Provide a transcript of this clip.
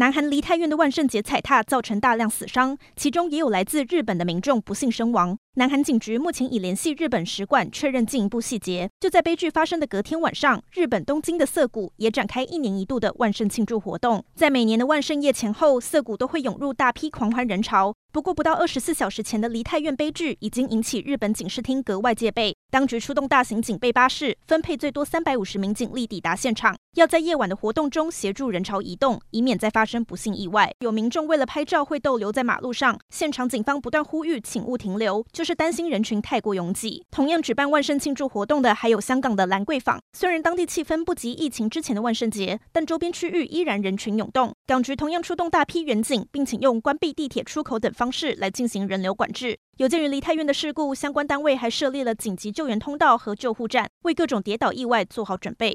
南韩梨泰院的万圣节踩踏造成大量死伤，其中也有来自日本的民众不幸身亡。南韩警局目前已联系日本使馆确认进一步细节。就在悲剧发生的隔天晚上，日本东京的涩谷也展开一年一度的万圣庆祝活动。在每年的万圣夜前后，涩谷都会涌入大批狂欢人潮。不过，不到二十四小时前的梨泰院悲剧已经引起日本警视厅格外戒备，当局出动大型警备巴士，分配最多三百五十名警力抵达现场，要在夜晚的活动中协助人潮移动，以免再发生不幸意外。有民众为了拍照会逗留在马路上，现场警方不断呼吁请勿停留。就是担心人群太过拥挤。同样举办万圣庆祝活动的还有香港的兰桂坊，虽然当地气氛不及疫情之前的万圣节，但周边区域依然人群涌动。港局同样出动大批远警，并请用关闭地铁出口等方式来进行人流管制。有鉴于梨泰院的事故，相关单位还设立了紧急救援通道和救护站，为各种跌倒意外做好准备。